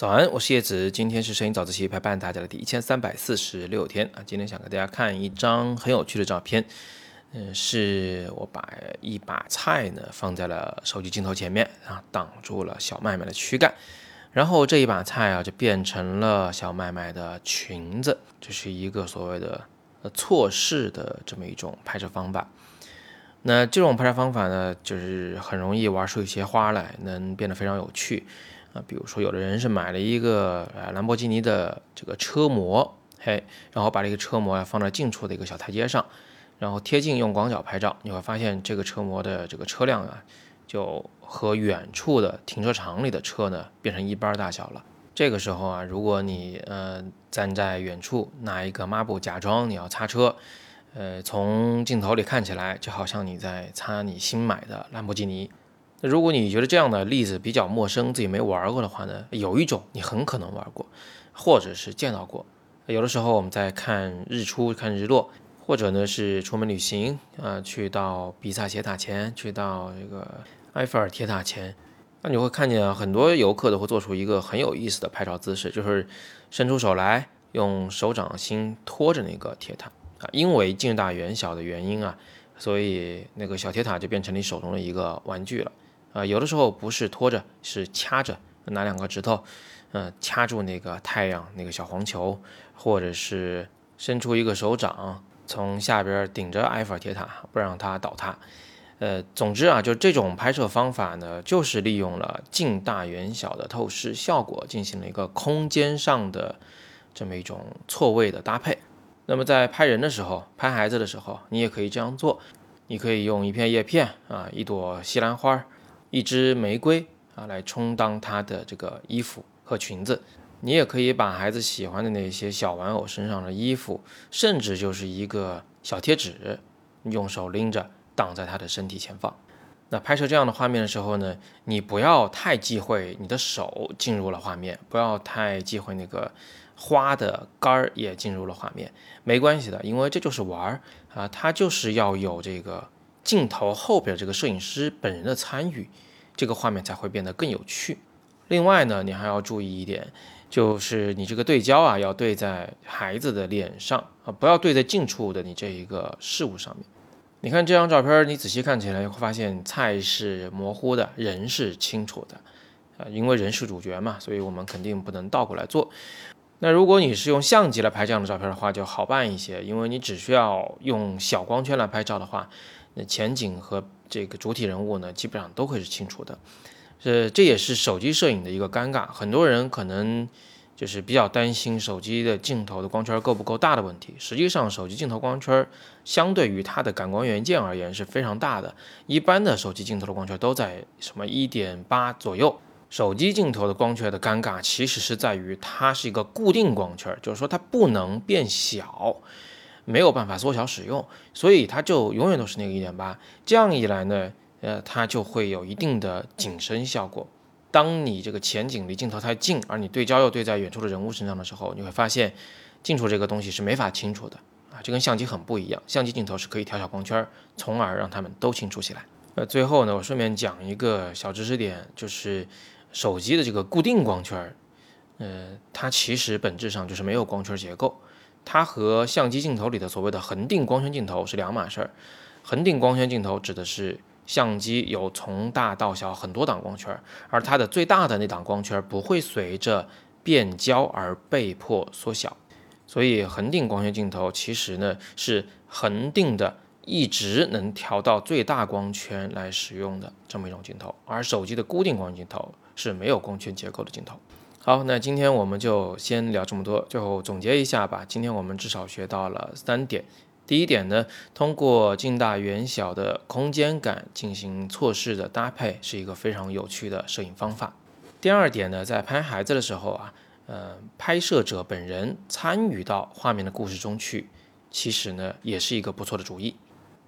早安，我是叶子，今天是摄影早自习陪伴大家的第一千三百四十六天啊。今天想给大家看一张很有趣的照片，嗯，是我把一把菜呢放在了手机镜头前面啊，挡住了小麦麦的躯干，然后这一把菜啊就变成了小麦麦的裙子，这是一个所谓的呃错视的这么一种拍摄方法。那这种拍摄方法呢，就是很容易玩出一些花来，能变得非常有趣。啊，比如说，有的人是买了一个呃兰博基尼的这个车模，嘿，然后把这个车模啊放在近处的一个小台阶上，然后贴近用广角拍照，你会发现这个车模的这个车辆啊，就和远处的停车场里的车呢变成一般大小了。这个时候啊，如果你呃站在远处拿一个抹布假装你要擦车，呃，从镜头里看起来就好像你在擦你新买的兰博基尼。那如果你觉得这样的例子比较陌生，自己没玩过的话呢，有一种你很可能玩过，或者是见到过。有的时候我们在看日出、看日落，或者呢是出门旅行啊，去到比萨斜塔前，去到这个埃菲尔铁塔前，那你会看见很多游客都会做出一个很有意思的拍照姿势，就是伸出手来，用手掌心托着那个铁塔啊，因为近大远小的原因啊，所以那个小铁塔就变成你手中的一个玩具了。啊，有的时候不是拖着，是掐着，拿两个指头，嗯，掐住那个太阳那个小黄球，或者是伸出一个手掌，从下边顶着埃菲尔铁塔，不让它倒塌。呃，总之啊，就这种拍摄方法呢，就是利用了近大远小的透视效果，进行了一个空间上的这么一种错位的搭配。那么在拍人的时候，拍孩子的时候，你也可以这样做，你可以用一片叶片啊，一朵西兰花。一支玫瑰啊，来充当他的这个衣服和裙子。你也可以把孩子喜欢的那些小玩偶身上的衣服，甚至就是一个小贴纸，用手拎着挡在他的身体前方。那拍摄这样的画面的时候呢，你不要太忌讳你的手进入了画面，不要太忌讳那个花的杆儿也进入了画面，没关系的，因为这就是玩儿啊，它就是要有这个。镜头后边这个摄影师本人的参与，这个画面才会变得更有趣。另外呢，你还要注意一点，就是你这个对焦啊，要对在孩子的脸上啊，不要对在近处的你这一个事物上面。你看这张照片，你仔细看起来会发现菜是模糊的，人是清楚的啊，因为人是主角嘛，所以我们肯定不能倒过来做。那如果你是用相机来拍这样的照片的话，就好办一些，因为你只需要用小光圈来拍照的话。那前景和这个主体人物呢，基本上都会是清楚的。这这也是手机摄影的一个尴尬。很多人可能就是比较担心手机的镜头的光圈够不够大的问题。实际上，手机镜头光圈相对于它的感光元件而言是非常大的。一般的手机镜头的光圈都在什么一点八左右。手机镜头的光圈的尴尬其实是在于它是一个固定光圈，就是说它不能变小。没有办法缩小使用，所以它就永远都是那个一点八。这样一来呢，呃，它就会有一定的景深效果。当你这个前景离镜头太近，而你对焦又对在远处的人物身上的时候，你会发现近处这个东西是没法清楚的啊，这跟相机很不一样。相机镜头是可以调小光圈，从而让它们都清楚起来。呃，最后呢，我顺便讲一个小知识点，就是手机的这个固定光圈，呃，它其实本质上就是没有光圈结构。它和相机镜头里的所谓的恒定光圈镜头是两码事儿。恒定光圈镜头指的是相机有从大到小很多档光圈，而它的最大的那档光圈不会随着变焦而被迫缩小。所以恒定光圈镜头其实呢是恒定的，一直能调到最大光圈来使用的这么一种镜头。而手机的固定光圈镜头是没有光圈结构的镜头。好，那今天我们就先聊这么多。最后总结一下吧，今天我们至少学到了三点。第一点呢，通过近大远小的空间感进行错视的搭配，是一个非常有趣的摄影方法。第二点呢，在拍孩子的时候啊，呃，拍摄者本人参与到画面的故事中去，其实呢，也是一个不错的主意。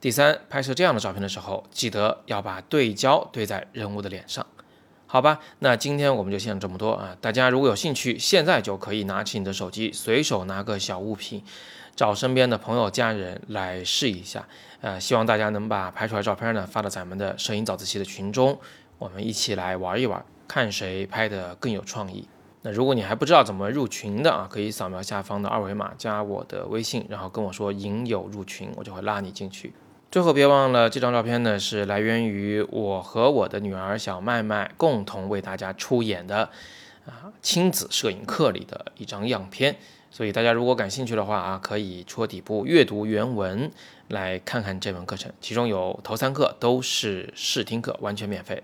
第三，拍摄这样的照片的时候，记得要把对焦对在人物的脸上。好吧，那今天我们就先这么多啊！大家如果有兴趣，现在就可以拿起你的手机，随手拿个小物品，找身边的朋友、家人来试一下。呃，希望大家能把拍出来照片呢发到咱们的摄影早自习的群中，我们一起来玩一玩，看谁拍的更有创意。那如果你还不知道怎么入群的啊，可以扫描下方的二维码加我的微信，然后跟我说“影友入群”，我就会拉你进去。最后别忘了，这张照片呢是来源于我和我的女儿小麦麦共同为大家出演的啊亲子摄影课里的一张样片。所以大家如果感兴趣的话啊，可以戳底部阅读原文来看看这门课程，其中有头三课都是试听课，完全免费。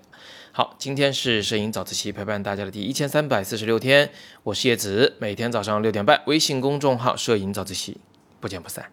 好，今天是摄影早自习陪伴大家的第一千三百四十六天，我是叶子，每天早上六点半，微信公众号“摄影早自习”，不见不散。